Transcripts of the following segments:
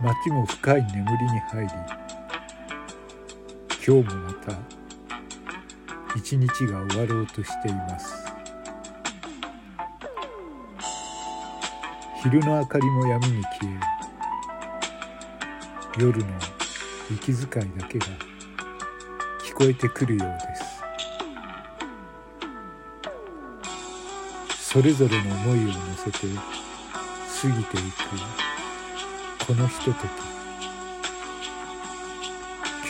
街も深い眠りに入り今日もまた一日が終わろうとしています。昼の明かりも闇に消え夜の息遣いだけが聞こえてくるようです。それぞれの思いを乗せて過ぎていく。このひととき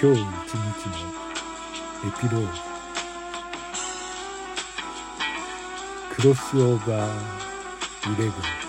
今日一日のエピローグクロスオーバーイレブン。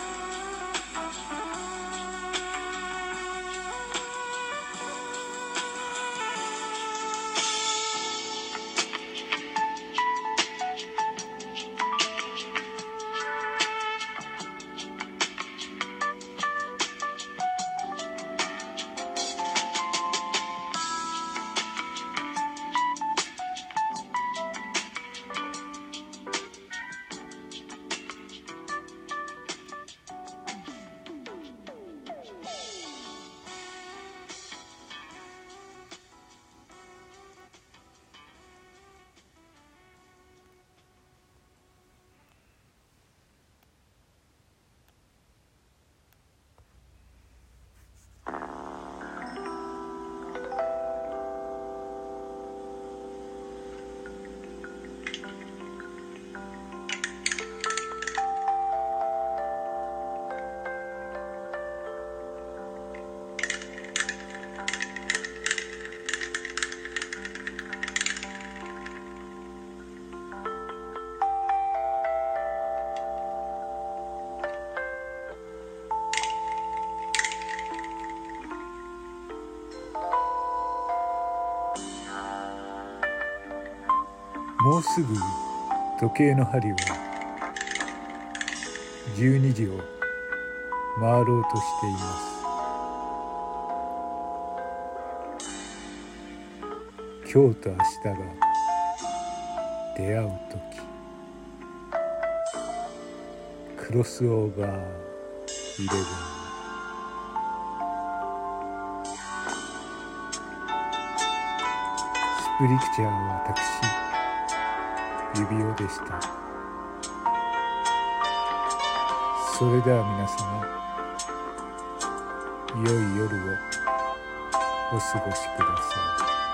もうすぐ時計の針は12時を回ろうとしています。今日と明日が出会う時。クロスオーバーイレブン。スプリクチャーは私。指輪でした。それでは皆様良い夜をお過ごしください。